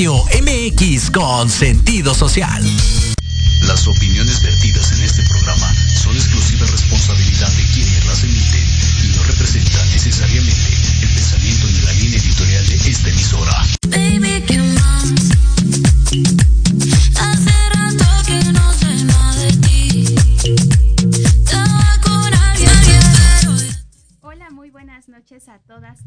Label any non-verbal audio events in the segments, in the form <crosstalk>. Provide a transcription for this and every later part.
Radio MX con sentido social. Las opiniones vertidas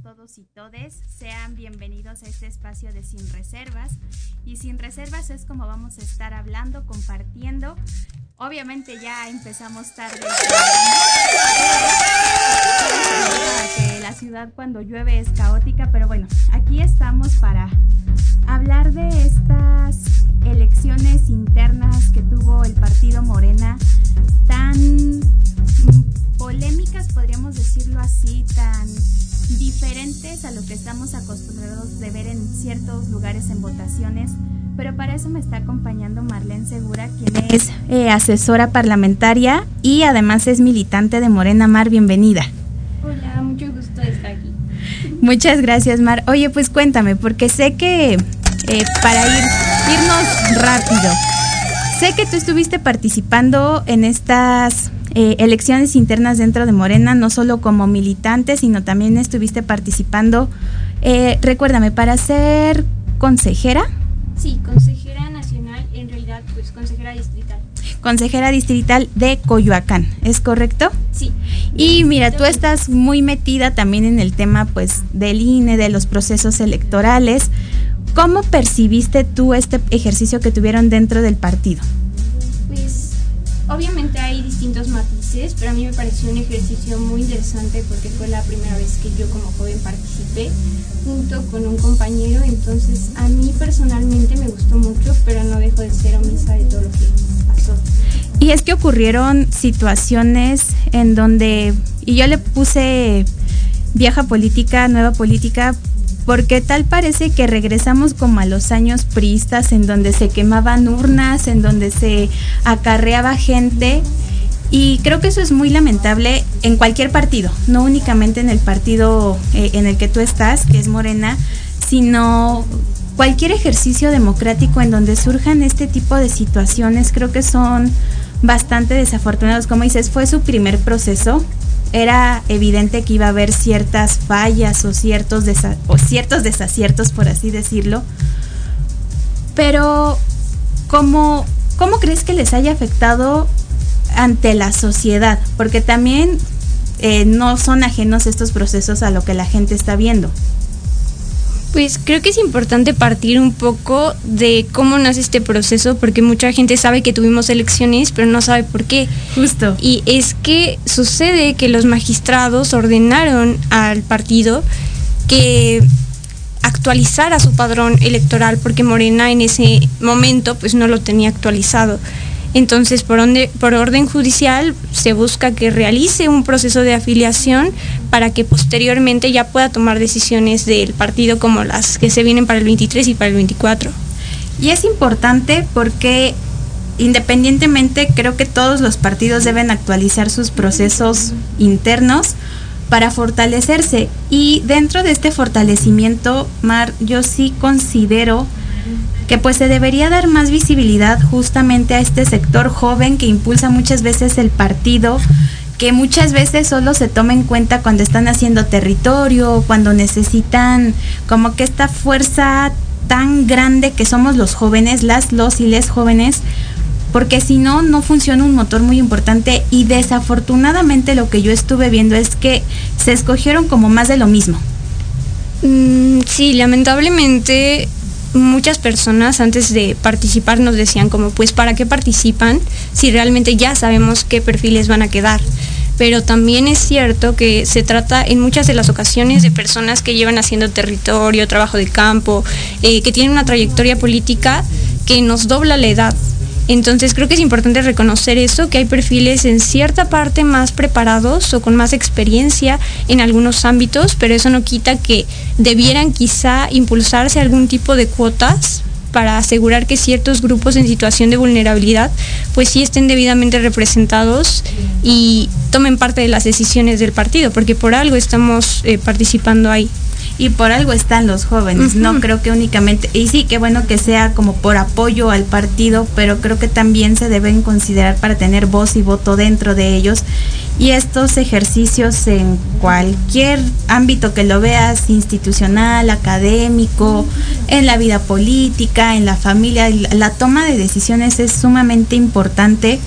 todos y todes. Sean bienvenidos a este espacio de Sin Reservas. Y Sin Reservas es como vamos a estar hablando, compartiendo. Obviamente ya empezamos tarde. la ciudad cuando llueve es caótica, pero bueno, aquí estamos para hablar de estas elecciones internas que tuvo el partido Morena tan polémicas, podríamos decirlo así, tan diferentes a lo que estamos acostumbrados de ver en ciertos lugares en votaciones. Pero para eso me está acompañando Marlene Segura, quien es eh, asesora parlamentaria y además es militante de Morena Mar. Bienvenida. Hola, mucho gusto estar aquí. Muchas gracias, Mar. Oye, pues cuéntame, porque sé que eh, para ir, irnos rápido, sé que tú estuviste participando en estas eh, elecciones internas dentro de Morena, no solo como militante, sino también estuviste participando, eh, recuérdame, para ser consejera, Sí, consejera nacional, en realidad, pues consejera distrital. consejera distrital de Coyoacán, ¿es correcto? Sí. Y mira, tú estás muy metida también en el tema pues del INE, de los procesos electorales. ¿Cómo percibiste tú este ejercicio que tuvieron dentro del partido? Obviamente hay distintos matices, pero a mí me pareció un ejercicio muy interesante porque fue la primera vez que yo como joven participé junto con un compañero, entonces a mí personalmente me gustó mucho, pero no dejo de ser omisa de todo lo que pasó. Y es que ocurrieron situaciones en donde, y yo le puse vieja política, nueva política, porque tal parece que regresamos como a los años priistas, en donde se quemaban urnas, en donde se acarreaba gente. Y creo que eso es muy lamentable en cualquier partido, no únicamente en el partido eh, en el que tú estás, que es Morena, sino cualquier ejercicio democrático en donde surjan este tipo de situaciones, creo que son bastante desafortunados. Como dices, fue su primer proceso. Era evidente que iba a haber ciertas fallas o ciertos, o ciertos desaciertos, por así decirlo. Pero, ¿cómo, ¿cómo crees que les haya afectado ante la sociedad? Porque también eh, no son ajenos estos procesos a lo que la gente está viendo. Pues creo que es importante partir un poco de cómo nace este proceso, porque mucha gente sabe que tuvimos elecciones, pero no sabe por qué. Justo. Y es que sucede que los magistrados ordenaron al partido que actualizara su padrón electoral, porque Morena en ese momento pues no lo tenía actualizado. Entonces, por, onde- por orden judicial, se busca que realice un proceso de afiliación para que posteriormente ya pueda tomar decisiones del partido como las que se vienen para el 23 y para el 24. Y es importante porque independientemente creo que todos los partidos deben actualizar sus procesos internos para fortalecerse. Y dentro de este fortalecimiento, Mar, yo sí considero que pues se debería dar más visibilidad justamente a este sector joven que impulsa muchas veces el partido, que muchas veces solo se toma en cuenta cuando están haciendo territorio, cuando necesitan como que esta fuerza tan grande que somos los jóvenes, las, los y les jóvenes, porque si no, no funciona un motor muy importante y desafortunadamente lo que yo estuve viendo es que se escogieron como más de lo mismo. Mm, sí, lamentablemente muchas personas antes de participar nos decían como pues para qué participan si realmente ya sabemos qué perfiles van a quedar. Pero también es cierto que se trata en muchas de las ocasiones de personas que llevan haciendo territorio, trabajo de campo, eh, que tienen una trayectoria política que nos dobla la edad. Entonces creo que es importante reconocer eso, que hay perfiles en cierta parte más preparados o con más experiencia en algunos ámbitos, pero eso no quita que debieran quizá impulsarse algún tipo de cuotas para asegurar que ciertos grupos en situación de vulnerabilidad pues sí estén debidamente representados y tomen parte de las decisiones del partido, porque por algo estamos eh, participando ahí. Y por algo están los jóvenes. No creo que únicamente, y sí, qué bueno que sea como por apoyo al partido, pero creo que también se deben considerar para tener voz y voto dentro de ellos. Y estos ejercicios en cualquier ámbito que lo veas, institucional, académico, en la vida política, en la familia, la la toma de decisiones es sumamente importante.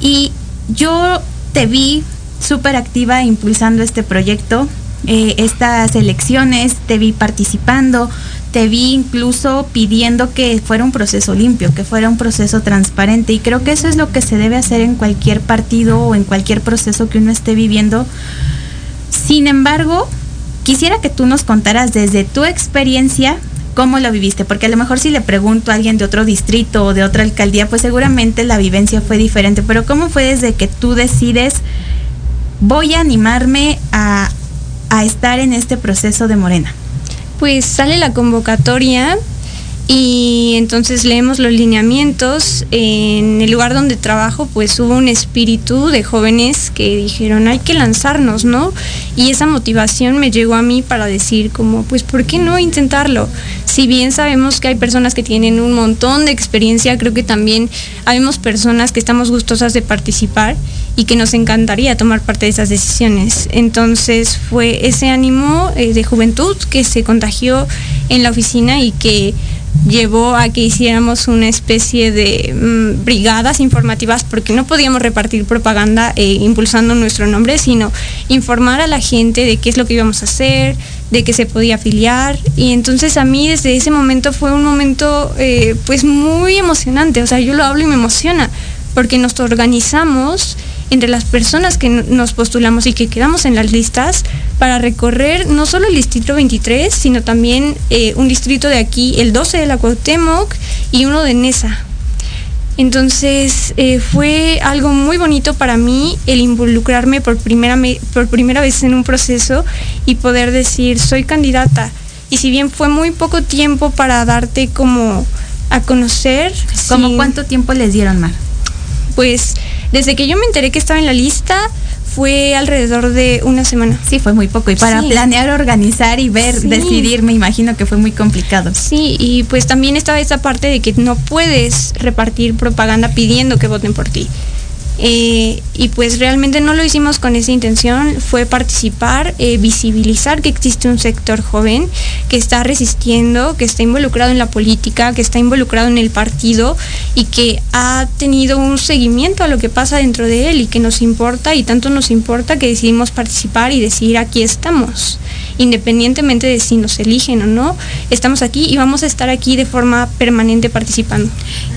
Y yo te vi súper activa impulsando este proyecto, eh, estas elecciones, te vi participando, te vi incluso pidiendo que fuera un proceso limpio, que fuera un proceso transparente. Y creo que eso es lo que se debe hacer en cualquier partido o en cualquier proceso que uno esté viviendo. Sin embargo, quisiera que tú nos contaras desde tu experiencia cómo lo viviste, porque a lo mejor si le pregunto a alguien de otro distrito o de otra alcaldía, pues seguramente la vivencia fue diferente, pero ¿cómo fue desde que tú decides, voy a animarme a, a estar en este proceso de Morena? Pues sale la convocatoria y entonces leemos los lineamientos. En el lugar donde trabajo, pues hubo un espíritu de jóvenes que dijeron hay que lanzarnos, ¿no? Y esa motivación me llegó a mí para decir como, pues, ¿por qué no intentarlo? Si bien sabemos que hay personas que tienen un montón de experiencia, creo que también habemos personas que estamos gustosas de participar y que nos encantaría tomar parte de esas decisiones. Entonces fue ese ánimo eh, de juventud que se contagió en la oficina y que llevó a que hiciéramos una especie de mm, brigadas informativas porque no podíamos repartir propaganda eh, impulsando nuestro nombre, sino informar a la gente de qué es lo que íbamos a hacer, de que se podía afiliar. Y entonces a mí desde ese momento fue un momento eh, pues muy emocionante, o sea, yo lo hablo y me emociona porque nos organizamos entre las personas que nos postulamos y que quedamos en las listas para recorrer no solo el distrito 23, sino también eh, un distrito de aquí, el 12 de la Cuauhtémoc y uno de Nesa. Entonces eh, fue algo muy bonito para mí el involucrarme por primera, me- por primera vez en un proceso y poder decir soy candidata. Y si bien fue muy poco tiempo para darte como a conocer, ¿Cómo cuánto tiempo les dieron, Mar? pues desde que yo me enteré que estaba en la lista fue alrededor de una semana. Sí, fue muy poco. Y para Sí. planear, organizar y ver, Sí. decidir, me imagino que fue muy complicado. Sí, y pues también estaba esa parte de que no puedes repartir propaganda pidiendo que voten por ti. Eh, y pues realmente no lo hicimos con esa intención, fue participar, eh, visibilizar que existe un sector joven que está resistiendo, que está involucrado en la política, que está involucrado en el partido y que ha tenido un seguimiento a lo que pasa dentro de él y que nos importa y tanto nos importa que decidimos participar y decir aquí estamos, independientemente de si nos eligen o no, estamos aquí y vamos a estar aquí de forma permanente participando.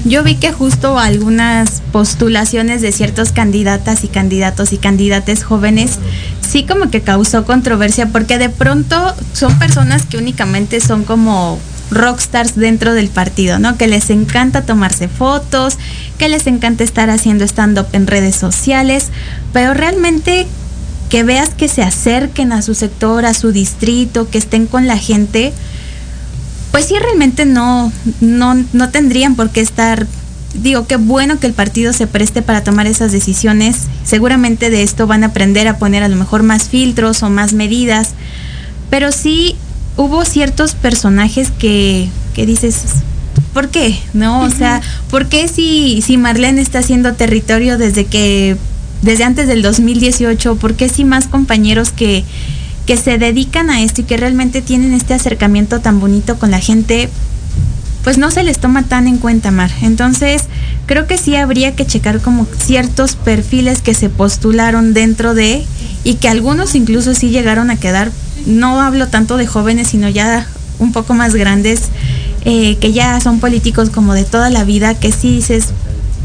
Yo vi que justo algunas postulaciones de ciertos candidatas y candidatos y candidates jóvenes sí como que causó controversia porque de pronto son personas que únicamente son como rockstars dentro del partido, ¿no? Que les encanta tomarse fotos, que les encanta estar haciendo stand-up en redes sociales, pero realmente que veas que se acerquen a su sector, a su distrito, que estén con la gente, pues sí realmente no, no, no tendrían por qué estar, digo, qué bueno que el partido se preste para tomar esas decisiones. Seguramente de esto van a aprender a poner a lo mejor más filtros o más medidas, pero sí hubo ciertos personajes que, que dices, ¿por qué? ¿No? O sea, ¿por qué si, si Marlene está haciendo territorio desde que, desde antes del 2018, ¿por qué si más compañeros que, que se dedican a esto y que realmente tienen este acercamiento tan bonito con la gente, pues no se les toma tan en cuenta, Mar. Entonces, creo que sí habría que checar como ciertos perfiles que se postularon dentro de y que algunos incluso sí llegaron a quedar, no hablo tanto de jóvenes, sino ya un poco más grandes, eh, que ya son políticos como de toda la vida, que sí dices,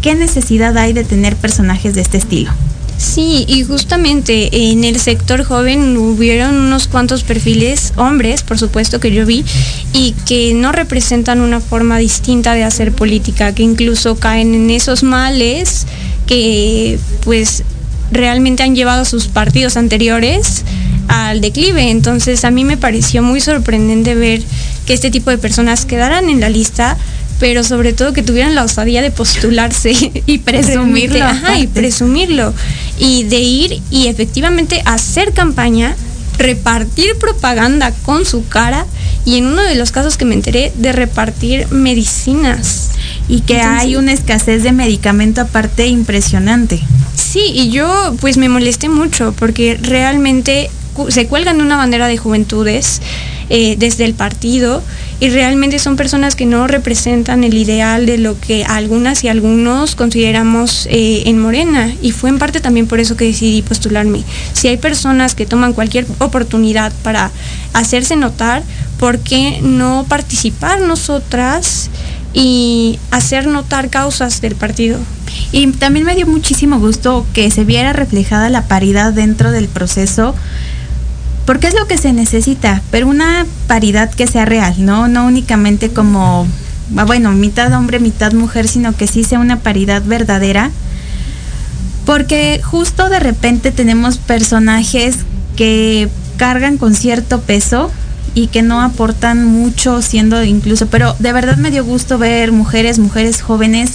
¿qué necesidad hay de tener personajes de este estilo? Sí, y justamente en el sector joven hubieron unos cuantos perfiles, hombres, por supuesto, que yo vi, y que no representan una forma distinta de hacer política, que incluso caen en esos males que pues realmente han llevado a sus partidos anteriores al declive. Entonces a mí me pareció muy sorprendente ver que este tipo de personas quedaran en la lista pero sobre todo que tuvieran la osadía de postularse <laughs> Y presumirlo, Ajá, y presumirlo. Y de ir y efectivamente hacer campaña repartir propaganda con su cara y en uno de los casos que me enteré de repartir medicinas. Y que Entonces- hay una escasez de medicamento aparte impresionante. Sí, y yo pues me molesté mucho porque realmente se cuelgan una bandera de juventudes eh, desde el partido y realmente son personas que no representan el ideal de lo que algunas y algunos consideramos eh, en Morena y fue en parte también por eso que decidí postularme. Si hay personas que toman cualquier oportunidad para hacerse notar, ¿por qué no participar nosotras y hacer notar causas del partido? Y también me dio muchísimo gusto que se viera reflejada la paridad dentro del proceso, porque es lo que se necesita, pero una paridad que sea real, ¿no? No únicamente como, ah, bueno, mitad hombre, mitad mujer, sino que sí sea una paridad verdadera. Porque justo de repente tenemos personajes que cargan con cierto peso y que no aportan mucho siendo incluso, pero de verdad me dio gusto ver mujeres, mujeres jóvenes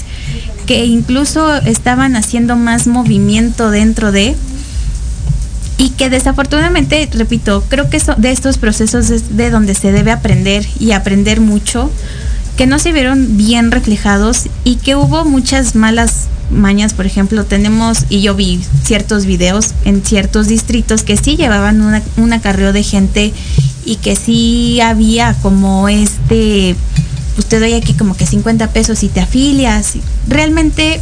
que incluso estaban haciendo más movimiento dentro de y que desafortunadamente, repito, creo que eso- de estos procesos es de donde se debe aprender y aprender mucho, que no se vieron bien reflejados y que hubo muchas malas mañas, por ejemplo, tenemos, y yo vi ciertos videos en ciertos distritos que sí llevaban una, un acarreo de gente y que sí había como este, te doy aquí como que 50 pesos y te afilias. Realmente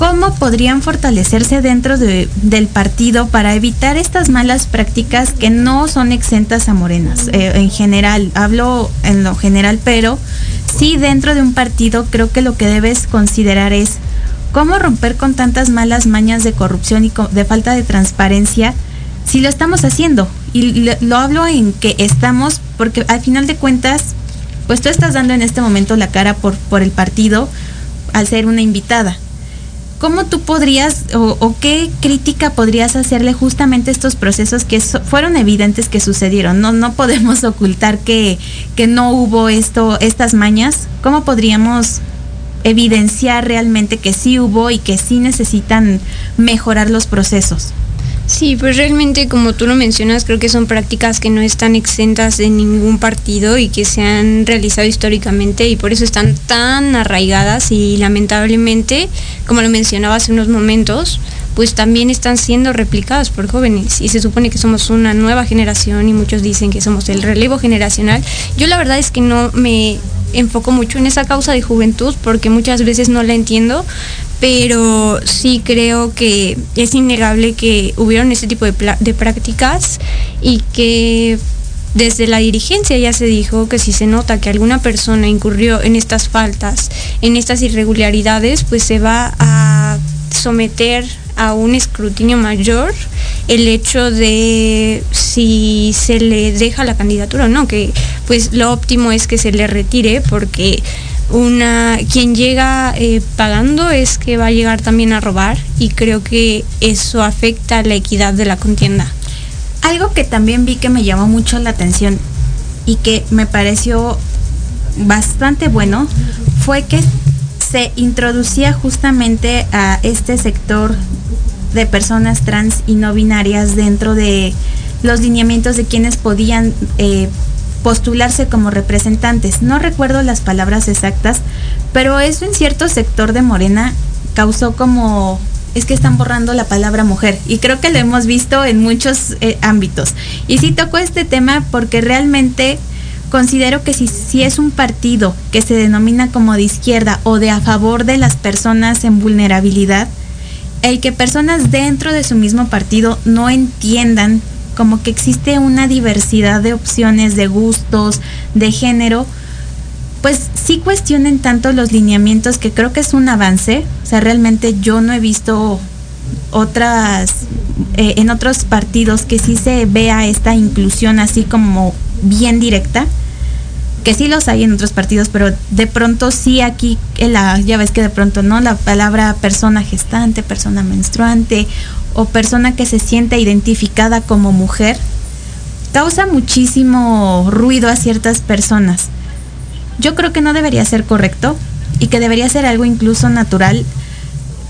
¿Cómo podrían fortalecerse dentro de- del partido para evitar estas malas prácticas que no son exentas a morenas? Eh, en general, hablo en lo general, pero sí dentro de un partido creo que lo que debes considerar es cómo romper con tantas malas mañas de corrupción y de falta de transparencia si lo estamos haciendo. Y lo, lo hablo en que estamos, porque al final de cuentas, pues tú estás dando en este momento la cara por, por el partido al ser una invitada. ¿Cómo tú podrías o, qué crítica podrías hacerle justamente estos procesos que so- fueron evidentes que sucedieron? No, no podemos <laughs> ocultar que, que no hubo esto, estas mañas. ¿Cómo podríamos evidenciar realmente que sí hubo y que sí necesitan mejorar los procesos? Sí, pues realmente como tú lo mencionas, creo que son prácticas que no están exentas de ningún partido y que se han realizado históricamente y por eso están tan arraigadas y lamentablemente, como lo mencionaba hace unos momentos, pues también están siendo replicadas por jóvenes y se supone que somos una nueva generación y muchos dicen que somos el relevo generacional. Yo la verdad es que no me enfoco mucho en esa causa de juventud porque muchas veces no la entiendo, pero sí creo que es innegable que hubieron ese tipo de, de prácticas y que desde la dirigencia ya se dijo que si se nota que alguna persona incurrió en estas faltas, en estas irregularidades, pues se va a someter a un escrutinio mayor el hecho de si se le deja la candidatura o no, que pues lo óptimo es que se le retire porque una quien llega eh, pagando es que va a llegar también a robar y creo que eso afecta la equidad de la contienda. Algo que también vi que me llamó mucho la atención y que me pareció bastante bueno fue que se introducía justamente a este sector de personas trans y no binarias dentro de los lineamientos de quienes podían eh, postularse como representantes. No recuerdo las palabras exactas, pero eso en cierto sector de Morena causó como es que están borrando la palabra mujer y creo que lo hemos visto en muchos eh, ámbitos. Y sí tocó este tema porque realmente considero que si, si es un partido que se denomina como de izquierda o de a favor de las personas en vulnerabilidad, el que personas dentro de su mismo partido no entiendan como que existe una diversidad de opciones, de gustos, de género, pues sí cuestionen tanto los lineamientos que creo que es un avance. O sea, realmente yo no he visto otras, eh, en otros partidos que sí se vea esta inclusión así como bien directa que sí los hay en otros partidos, pero de pronto sí aquí, en la, ya ves que de pronto no, la palabra persona gestante, persona menstruante o persona que se siente identificada como mujer, causa muchísimo ruido a ciertas personas. Yo creo que no debería ser correcto y que debería ser algo incluso natural,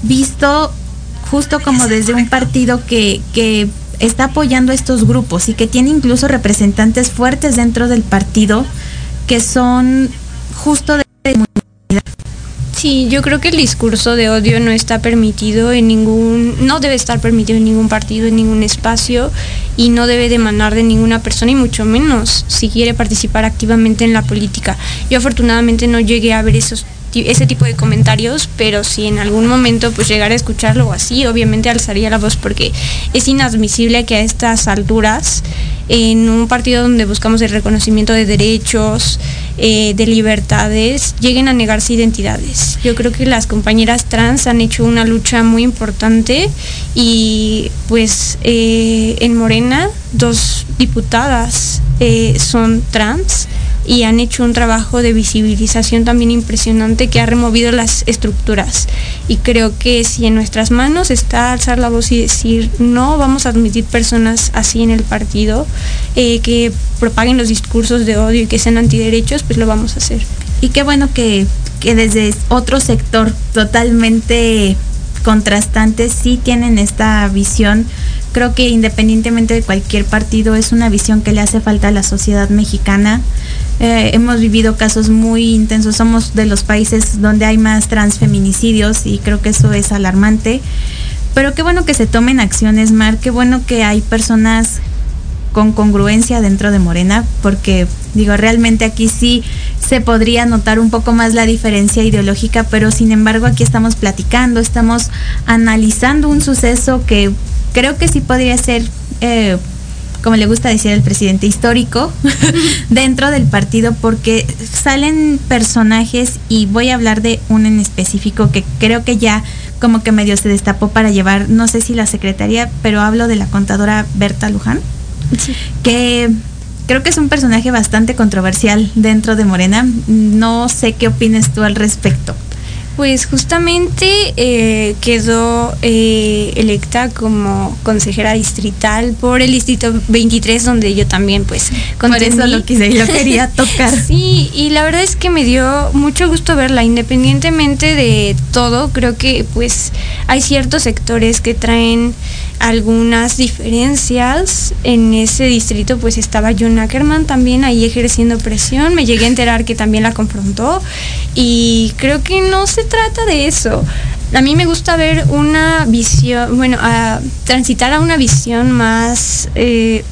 visto justo como desde un partido que, que está apoyando a estos grupos y que tiene incluso representantes fuertes dentro del partido que son justo de Sí, yo creo que el discurso de odio no está permitido en ningún, no debe estar permitido en ningún partido, en ningún espacio y no debe demandar de ninguna persona y mucho menos si quiere participar activamente en la política. Yo afortunadamente no llegué a ver esos ese tipo de comentarios, pero si en algún momento pues llegara a escucharlo o así, obviamente alzaría la voz porque es inadmisible que a estas alturas, en un partido donde buscamos el reconocimiento de derechos, eh, de libertades, lleguen a negarse identidades. Yo creo que las compañeras trans han hecho una lucha muy importante y pues eh, en Morena dos diputadas eh, son trans y han hecho un trabajo de visibilización también impresionante que ha removido las estructuras. Y creo que si en nuestras manos está alzar la voz y decir, no vamos a admitir personas así en el partido, que propaguen los discursos de odio y que sean antiderechos, pues lo vamos a hacer. Y qué bueno que, que desde otro sector totalmente contrastante sí tienen esta visión. Creo que independientemente de cualquier partido es una visión que le hace falta a la sociedad mexicana. Eh, hemos vivido casos muy intensos, somos de los países donde hay más transfeminicidios y creo que eso es alarmante. Pero qué bueno que se tomen acciones, Mar, qué bueno que hay personas con congruencia dentro de Morena, porque digo, realmente aquí sí se podría notar un poco más la diferencia ideológica, pero sin embargo aquí estamos platicando, estamos analizando un suceso que creo que sí podría ser eh, como le gusta decir el presidente, histórico <laughs> dentro del partido porque salen personajes y voy a hablar de uno en específico que creo que ya como que medio se destapó para llevar, no sé si la secretaría, pero hablo de la contadora Berta Luján, <laughs> que creo que es un personaje bastante controversial dentro de Morena. No sé qué opinas tú al respecto. Pues justamente eh, quedó eh, electa como consejera distrital por el distrito 23 donde yo también pues Por eso lo quise y lo quería <laughs> tocar. Sí, y la verdad es que me dio mucho gusto verla, independientemente de todo, creo que pues hay ciertos sectores que traen algunas diferencias. En ese distrito pues estaba John Ackerman también ahí ejerciendo presión. Me llegué a enterar que también la confrontó y creo que no se trata de eso. A mí me gusta ver una visión, bueno, a transitar a una visión más eh,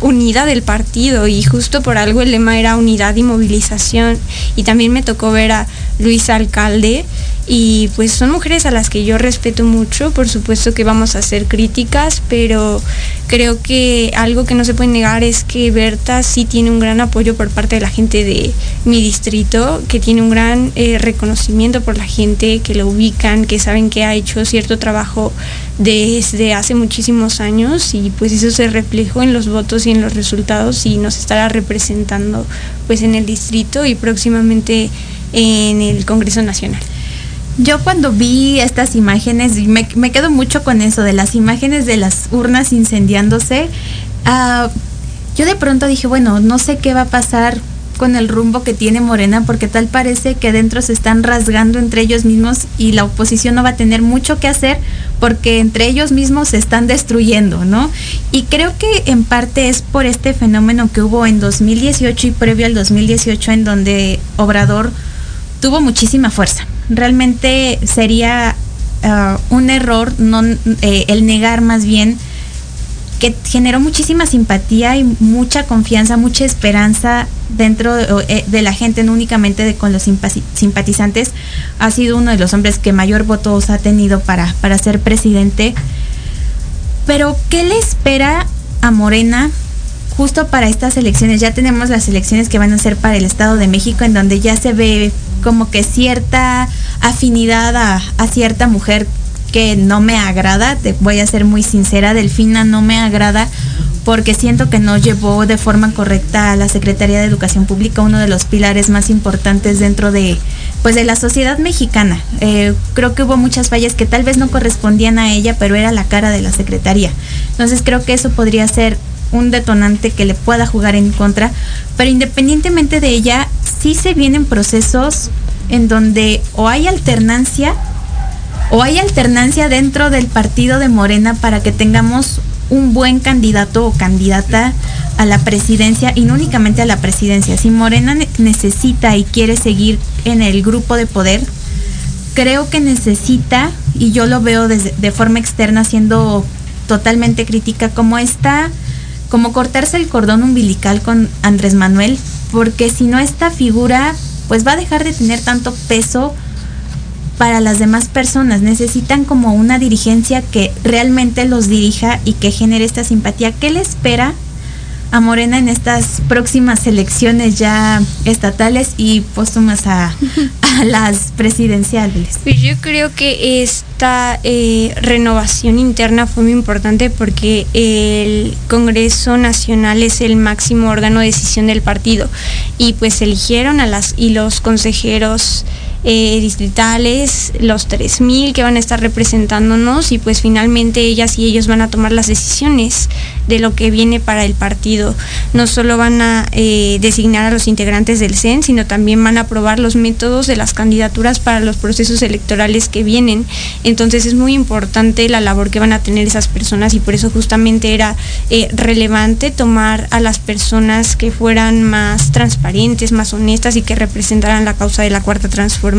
unida del partido y justo por algo el lema era unidad y movilización y también me tocó ver a Luis Alcalde y pues son mujeres a las que yo respeto mucho, por supuesto que vamos a hacer críticas, pero creo que algo que no se puede negar es que Berta sí tiene un gran apoyo por parte de la gente de mi distrito, que tiene un gran eh, reconocimiento por la gente, que lo ubican, que saben que ha hecho cierto trabajo desde hace muchísimos años y pues eso se reflejó en los votos y en los resultados y nos estará representando pues en el distrito y próximamente en el Congreso Nacional. Yo cuando vi estas imágenes, me, me quedo mucho con eso, de las imágenes de las urnas incendiándose, ah, yo de pronto dije, bueno, no sé qué va a pasar con el rumbo que tiene Morena, porque tal parece que dentro se están rasgando entre ellos mismos y la oposición no va a tener mucho que hacer porque entre ellos mismos se están destruyendo, ¿no? Y creo que en parte es por este fenómeno que hubo en 2018 y previo al 2018 en donde Obrador tuvo muchísima fuerza. Realmente sería uh, un error no, eh, el negar más bien que generó muchísima simpatía y mucha confianza, mucha esperanza dentro de, de la gente, no únicamente de, con los simpatizantes. Ha sido uno de los hombres que mayor votos ha tenido para, para ser presidente. Pero, ¿qué le espera a Morena justo para estas elecciones? Ya tenemos las elecciones que van a ser para el Estado de México, en donde ya se ve como que cierta afinidad a, cierta mujer que no me agrada, te voy a ser muy sincera, Delfina no me agrada porque siento que no llevó de forma correcta a la Secretaría de Educación Pública, uno de los pilares más importantes dentro de pues de la sociedad mexicana. Eh, creo que hubo muchas fallas que tal vez no correspondían a ella, pero era la cara de la Secretaría. Entonces creo que eso podría ser un detonante que le pueda jugar en contra, pero independientemente de ella, sí se vienen procesos en donde o hay alternancia o hay alternancia dentro del partido de Morena para que tengamos un buen candidato o candidata a la presidencia y no únicamente a la presidencia. Si Morena ne- necesita y quiere seguir en el grupo de poder, creo que necesita, y yo lo veo desde, de forma externa siendo totalmente crítica, como está, como cortarse el cordón umbilical con Andrés Manuel, porque si no esta figura, pues va a dejar de tener tanto peso para las demás personas. Necesitan como una dirigencia que realmente los dirija y que genere esta simpatía. ¿Qué le espera a Morena en estas próximas elecciones ya estatales y póstumas a, <laughs> a las presidenciales? Pues yo creo que esta eh, renovación interna fue muy importante porque el Congreso Nacional es el máximo órgano de decisión del partido y pues eligieron a las y los consejeros eh, distritales, los 3.000 que van a estar representándonos y pues finalmente ellas y ellos van a tomar las decisiones de lo que viene para el partido. No solo van a eh, designar a los integrantes del CEN, sino también van a aprobar los métodos de las candidaturas para los procesos electorales que vienen. Entonces es muy importante la labor que van a tener esas personas y por eso justamente era eh, relevante tomar a las personas que fueran más transparentes, más honestas y que representaran la causa de la cuarta transformación.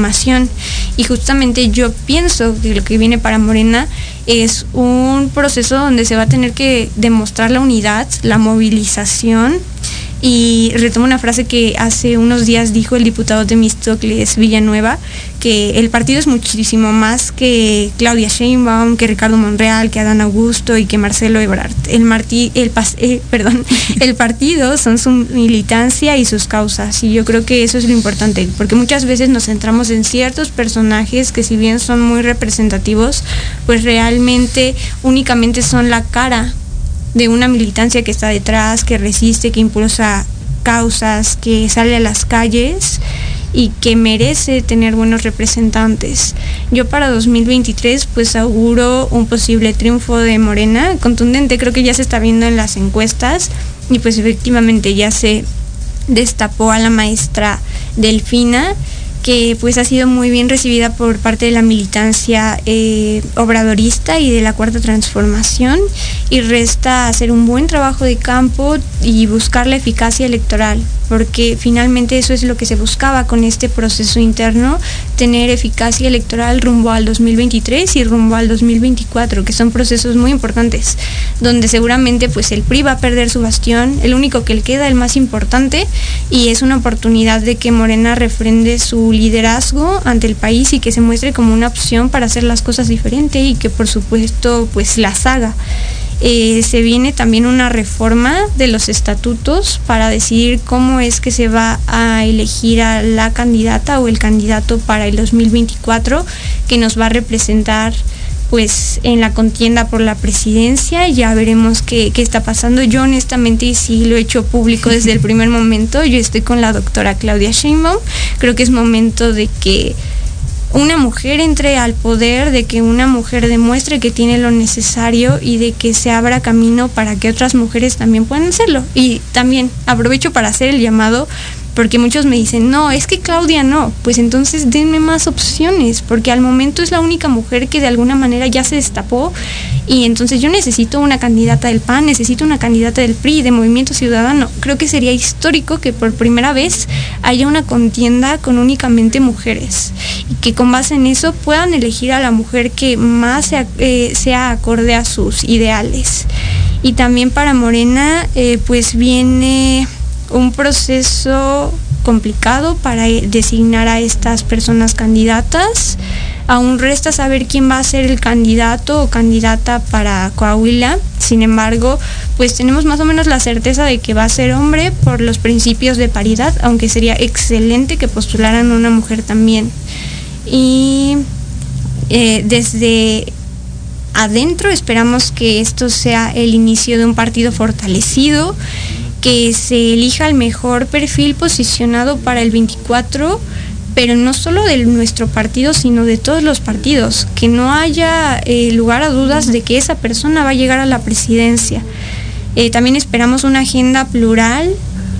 Y justamente yo pienso que lo que viene para Morena es un proceso donde se va a tener que demostrar la unidad, la movilización y retomo una frase que hace unos días dijo el diputado de Mistocles Villanueva, que el partido es muchísimo más que Claudia Sheinbaum, que Ricardo Monreal, que Adán Augusto y que Marcelo Ebrard. El, el, pas- eh, <laughs> perdón, <laughs> el partido son su militancia y sus causas. Y yo creo que eso es lo importante, porque muchas veces nos centramos en ciertos personajes que si bien son muy representativos, pues realmente únicamente son la cara de una militancia que está detrás, que resiste, que impulsa causas, que sale a las calles y que merece tener buenos representantes. Yo para 2023 pues auguro un posible triunfo de Morena, contundente, creo que ya se está viendo en las encuestas y pues efectivamente ya se destapó a la maestra Delfina que pues ha sido muy bien recibida por parte de la militancia eh, obradorista y de la cuarta transformación y resta hacer un buen trabajo de campo y buscar la eficacia electoral porque finalmente eso es lo que se buscaba con este proceso interno tener eficacia electoral rumbo al 2023 y rumbo al 2024 que son procesos muy importantes donde seguramente pues el PRI va a perder su bastión el único que le queda el más importante y es una oportunidad de que Morena refrende su liderazgo ante el país y que se muestre como una opción para hacer las cosas diferente y que por supuesto pues las haga. Eh, se viene también una reforma de los estatutos para decidir cómo es que se va a elegir a la candidata o el candidato para el 2024 que nos va a representar pues en la contienda por la presidencia, ya veremos qué, qué, está pasando. Yo honestamente sí lo he hecho público desde el <laughs> primer momento, yo estoy con la doctora Claudia Sheinbaum, creo que es momento de que una mujer entre al poder, de que una mujer demuestre que tiene lo necesario y de que se abra camino para que otras mujeres también puedan hacerlo. Y también aprovecho para hacer el llamado porque muchos me dicen, no, es que Claudia no, pues entonces denme más opciones, porque al momento es la única mujer que de alguna manera ya se destapó y entonces yo necesito una candidata del PAN, necesito una candidata del PRI, de Movimiento Ciudadano. Creo que sería histórico que por primera vez haya una contienda con únicamente mujeres y que con base en eso puedan elegir a la mujer que más sea, eh, acorde a sus ideales. Y también para Morena, eh, pues viene un proceso complicado para designar a estas personas candidatas. Aún resta saber quién va a ser el candidato o candidata para Coahuila. Sin embargo, pues tenemos más o menos la certeza de que va a ser hombre por los principios de paridad, aunque sería excelente que postularan una mujer también. Y eh, desde adentro esperamos que esto sea el inicio de un partido fortalecido que se elija el mejor perfil posicionado para el 24, pero no solo de nuestro partido, sino de todos los partidos, que no haya eh, lugar a dudas de que esa persona va a llegar a la presidencia. Eh, también esperamos una agenda plural,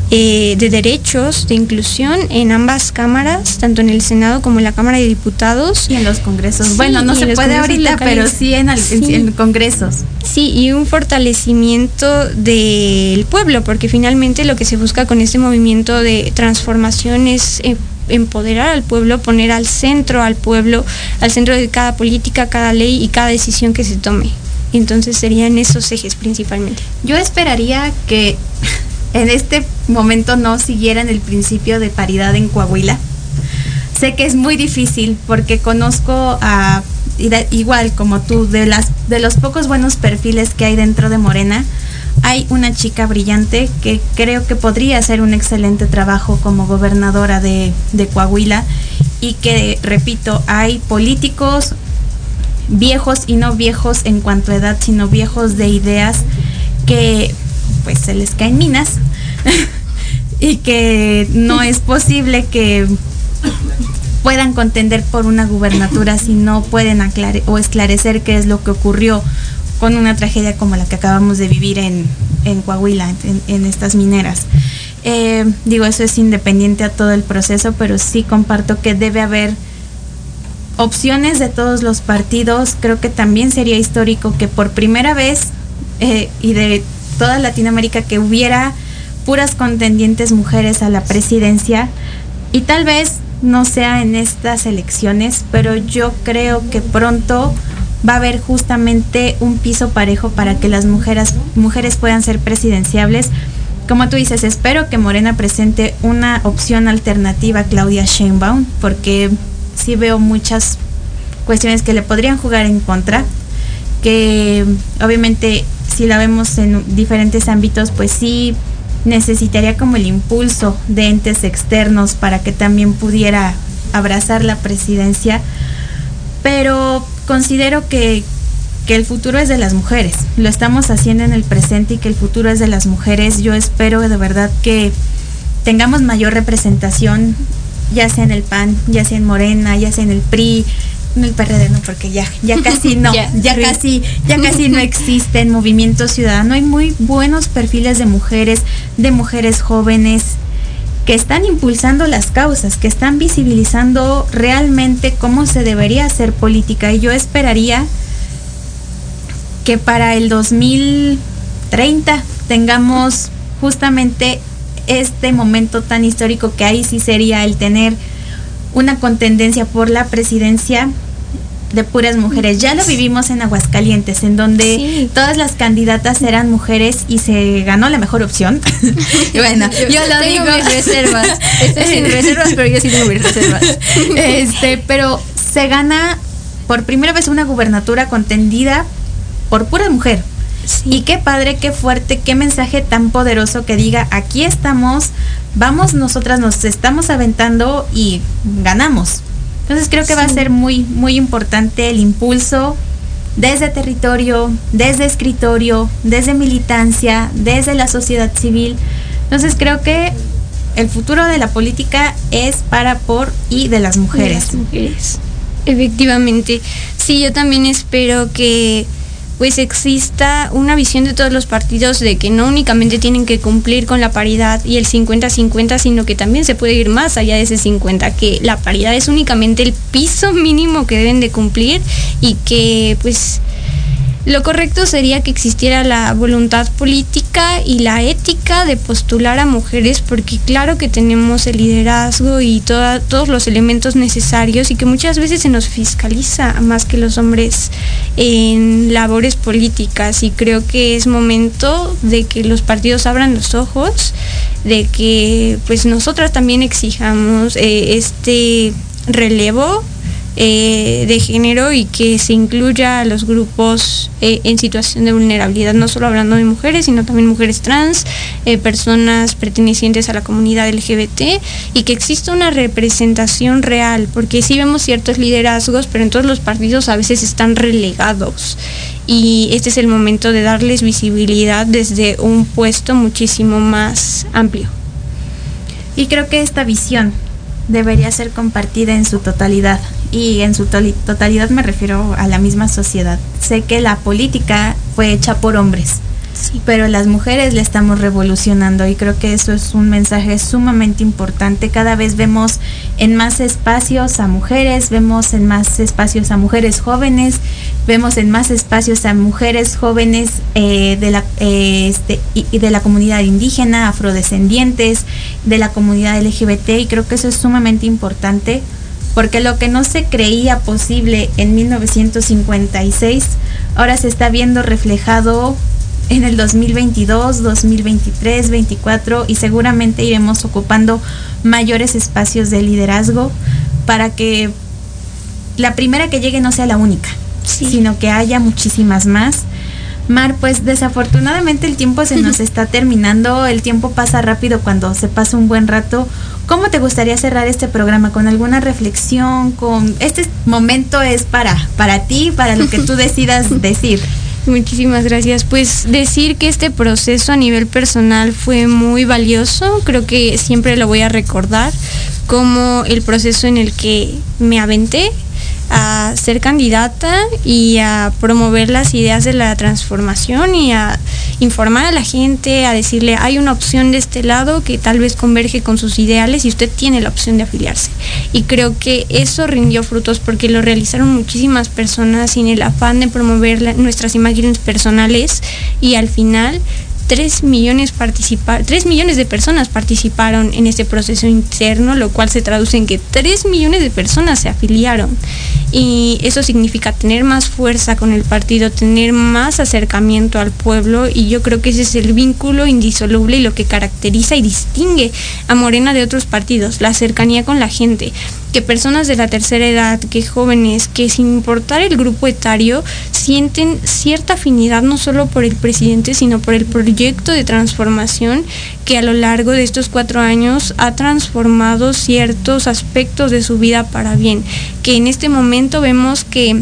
eh, de derechos, de inclusión en ambas cámaras, tanto en el Senado como en la Cámara de Diputados. Y en los congresos. Sí, bueno, no se puede ahorita, locales. pero sí en, Sí. en congresos. Sí, y un fortalecimiento del pueblo, porque finalmente lo que se busca con este movimiento de transformación es eh, empoderar al pueblo, poner al centro al pueblo, al centro de cada política, cada ley y cada decisión que se tome. Entonces serían esos ejes principalmente. Yo esperaría que en este momento no siguieran el principio de paridad en Coahuila. Sé que es muy difícil porque conozco a igual como tú de los pocos buenos perfiles que hay dentro de Morena, hay una chica brillante que creo que podría hacer un excelente trabajo como gobernadora de Coahuila y que, repito, hay políticos viejos y no viejos en cuanto a edad, sino viejos de ideas que pues se les caen minas <laughs> y que no es posible que puedan contender por una gubernatura si no pueden aclare- o esclarecer qué es lo que ocurrió con una tragedia como la que acabamos de vivir en, en Coahuila, en, en estas mineras. Eh, digo, eso es independiente a todo el proceso, pero sí comparto que debe haber opciones de todos los partidos. Creo que también sería histórico que por primera vez eh, y de toda Latinoamérica que hubiera puras contendientes mujeres a la presidencia y tal vez no sea en estas elecciones, pero yo creo que pronto va a haber justamente un piso parejo para que las mujeres, mujeres puedan ser presidenciables. Como tú dices, espero que Morena presente una opción alternativa a Claudia Sheinbaum, porque sí veo muchas cuestiones que le podrían jugar en contra, que obviamente si la vemos en diferentes ámbitos, pues sí necesitaría como el impulso de entes externos para que también pudiera abrazar la presidencia, pero considero que, que el futuro es de las mujeres, lo estamos haciendo en el presente y que el futuro es de las mujeres. Yo espero de verdad que tengamos mayor representación, ya sea en el PAN, ya sea en Morena, ya sea en el PRI, en el PRD no, porque ya, ya <laughs> casi no, Ya, ya sí. casi, ya casi no <laughs> existe en Movimiento Ciudadano. Hay muy buenos perfiles de mujeres, de mujeres jóvenes que están impulsando las causas, que están visibilizando realmente cómo se debería hacer política. Y yo esperaría que para el 2030 tengamos justamente este momento tan histórico que ahí sí sería el tener una contendencia por la presidencia de puras mujeres. Ya lo vivimos en Aguascalientes, en donde Sí. todas las candidatas eran mujeres y se ganó la mejor opción. <laughs> Bueno, yo, lo tengo digo. mis reservas. Estoy sin <laughs> reservas, pero yo sí tengo mis reservas. <laughs> Este, pero se gana por primera vez una gubernatura contendida por pura mujer. Y qué padre, qué fuerte, qué mensaje tan poderoso que diga, aquí estamos, vamos nosotras, nos estamos aventando y ganamos. Entonces creo que va a ser muy, muy importante el impulso desde territorio, desde escritorio, desde militancia, desde la sociedad civil. Entonces creo que el futuro de la política es para, por y de las De mujeres. las mujeres. Efectivamente. Sí, yo también espero que pues exista una visión de todos los partidos de que no únicamente tienen que cumplir con la paridad y el 50-50, sino que también se puede ir más allá de ese 50, que la paridad es únicamente el piso mínimo que deben de cumplir y que pues lo correcto sería que existiera la voluntad política y la ética de postular a mujeres porque claro que tenemos el liderazgo y todos los elementos necesarios y que muchas veces se nos fiscaliza más que los hombres en labores políticas. Y creo que es momento de que los partidos abran los ojos, de que pues nosotras también exijamos eh, este relevo eh, de género y que se incluya a los grupos eh, en situación de vulnerabilidad, no solo hablando de mujeres, sino también mujeres trans, eh, personas pertenecientes a la comunidad LGBT y que exista una representación real, porque sí vemos ciertos liderazgos, pero en todos los partidos a veces están relegados y este es el momento de darles visibilidad desde un puesto muchísimo más amplio. Y creo que esta visión debería ser compartida en su totalidad. Y en su totalidad me refiero a la misma sociedad. Sé que la política fue hecha por hombres. pero las mujeres le estamos revolucionando y creo que eso es un mensaje sumamente importante. Cada vez vemos en más espacios a mujeres, vemos en más espacios a mujeres jóvenes, vemos en más espacios a mujeres jóvenes eh, de, la, eh, este, y de la comunidad indígena, afrodescendientes, de la comunidad LGBT y creo que eso es sumamente importante porque lo que no se creía posible en 1956 ahora se está viendo reflejado en el 2022, 2023, 2024 y seguramente iremos ocupando mayores espacios de liderazgo para que la primera que llegue no sea la única, sino que haya muchísimas más. Mar, pues desafortunadamente el tiempo se nos <laughs> está terminando, el tiempo pasa rápido cuando se pasa un buen rato. ¿Cómo te gustaría cerrar este programa? ¿Con alguna reflexión? Con este momento es para, para ti, para lo que tú <laughs> decidas decir. Muchísimas gracias. Pues decir que este proceso a nivel personal fue muy valioso, creo que siempre lo voy a recordar como el proceso en el que me aventé a ser candidata y a promover las ideas de la transformación y a informar a la gente, a decirle hay una opción de este lado que tal vez converge con sus ideales y usted tiene la opción de afiliarse. Y creo que eso rindió frutos porque lo realizaron muchísimas personas sin el afán de promover nuestras imágenes personales y al final 3 millones, 3 millones de personas participaron en este proceso interno, lo cual se traduce en que 3 millones de personas se afiliaron. Y eso significa tener más fuerza con el partido, tener más acercamiento al pueblo y yo creo que ese es el vínculo indisoluble y lo que caracteriza y distingue a Morena de otros partidos, la cercanía con la gente que personas de la tercera edad, que jóvenes, que sin importar el grupo etario, sienten cierta afinidad no solo por el presidente, sino por el proyecto de transformación que a lo largo de estos cuatro años ha transformado ciertos aspectos de su vida para bien, que en este momento vemos que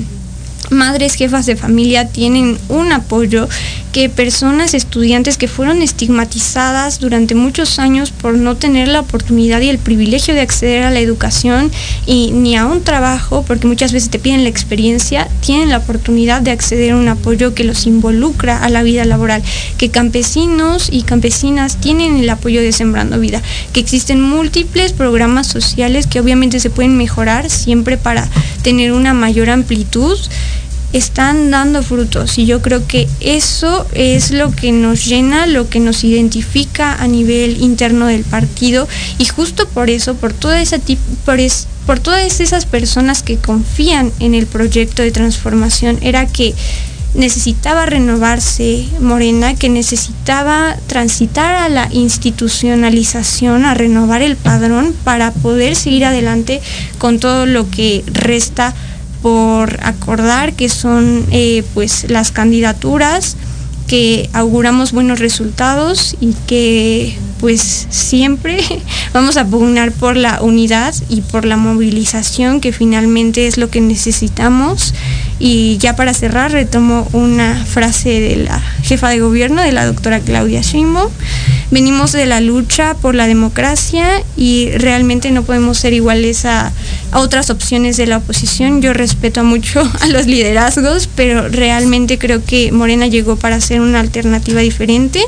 madres jefas de familia tienen un apoyo que personas estudiantes que fueron estigmatizadas durante muchos años por no tener la oportunidad y el privilegio de acceder a la educación y ni a un trabajo, porque muchas veces te piden la experiencia, tienen la oportunidad de acceder a un apoyo que los involucra a la vida laboral, que campesinos y campesinas tienen el apoyo de Sembrando Vida, que existen múltiples programas sociales que obviamente se pueden mejorar siempre para tener una mayor amplitud están dando frutos. Y yo creo que eso es lo que nos llena, lo que nos identifica a nivel interno del partido. Y justo por eso, por toda esa por, por todas esas personas que confían en el proyecto de transformación era que necesitaba renovarse Morena, que necesitaba transitar a la institucionalización, a renovar el padrón para poder seguir adelante con todo lo que resta por acordar que son eh, pues las candidaturas que auguramos buenos resultados y que pues siempre <laughs> vamos a pugnar por la unidad y por la movilización que finalmente es lo que necesitamos y ya para cerrar retomo una frase de la jefa de gobierno de la doctora Claudia Sheinbaum venimos de la lucha por la democracia y realmente no podemos ser iguales a, otras opciones de la oposición. Yo respeto mucho <laughs> a los liderazgos, pero realmente creo que Morena llegó para ser una alternativa diferente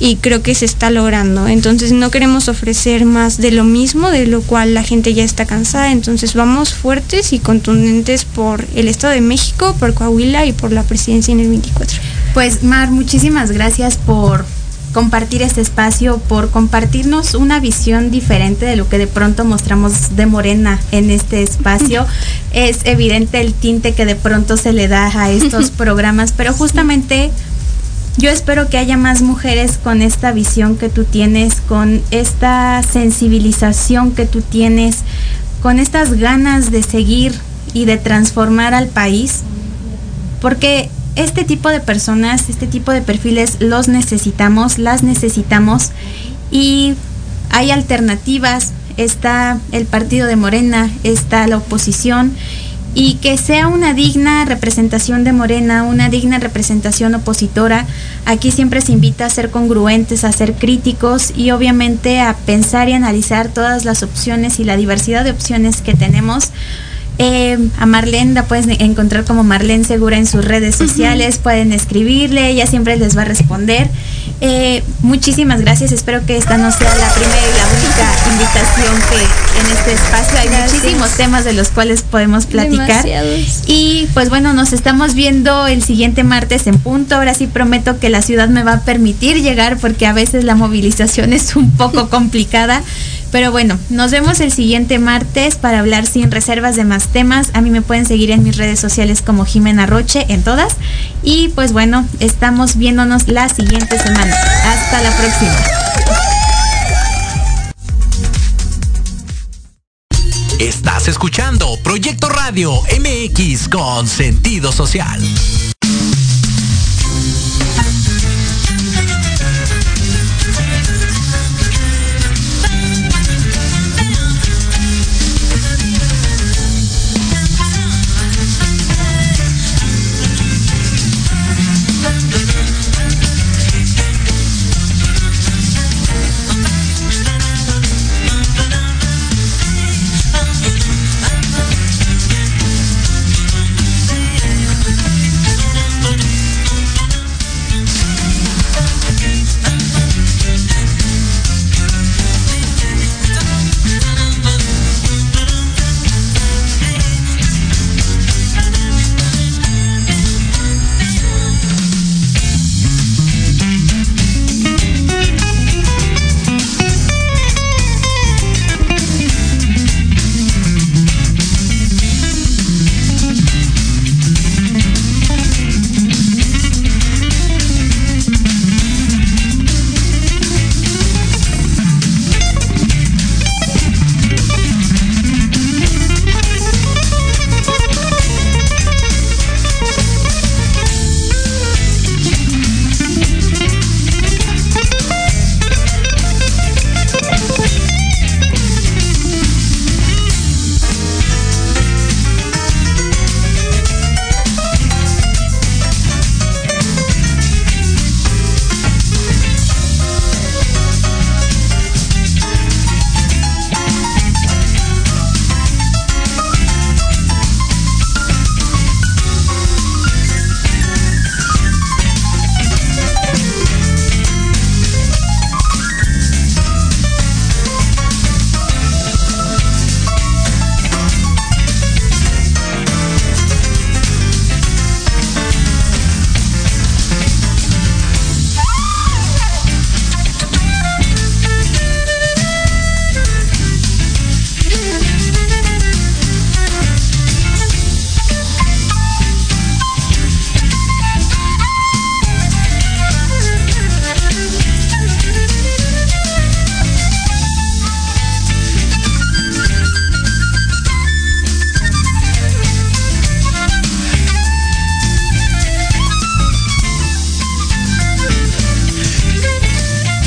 y creo que se está logrando. Entonces no queremos ofrecer más de lo mismo, de lo cual la gente ya está cansada. Entonces vamos fuertes y contundentes por el Estado de México, por Coahuila y por la presidencia en el 24. Pues Mar, muchísimas gracias por compartir este espacio, por compartirnos una visión diferente de lo que de pronto mostramos de Morena en este espacio. <laughs> es evidente el tinte que de pronto se le da a estos <laughs> programas, pero justamente yo espero que haya más mujeres con esta visión que tú tienes, con esta sensibilización que tú tienes, con estas ganas de seguir y de transformar al país, porque este tipo de personas, este tipo de perfiles los necesitamos, las necesitamos y hay alternativas, está el partido de Morena, está la oposición y que sea una digna representación de Morena, una digna representación opositora. Aquí siempre se invita a ser congruentes, a ser críticos y obviamente a pensar y analizar todas las opciones y la diversidad de opciones que tenemos Eh, a Marlene la puedes encontrar como Marlene Segura en sus redes sociales, pueden escribirle, ella siempre les va a responder. Eh, muchísimas gracias, espero que esta no sea la primera y la única invitación que en este espacio hay muchísimos temas de los cuales podemos platicar. Y pues bueno, nos estamos viendo el siguiente martes en punto. Ahora sí prometo que la ciudad me va a permitir llegar porque a veces la movilización es un poco <laughs> complicada. Pero bueno, nos vemos el siguiente martes para hablar sin reservas de más temas. A mí me pueden seguir en mis redes sociales como Jimena Roche en todas. Y pues bueno, estamos viéndonos la siguiente semana. Hasta la próxima. Estás escuchando Proyecto Radio MX con sentido social.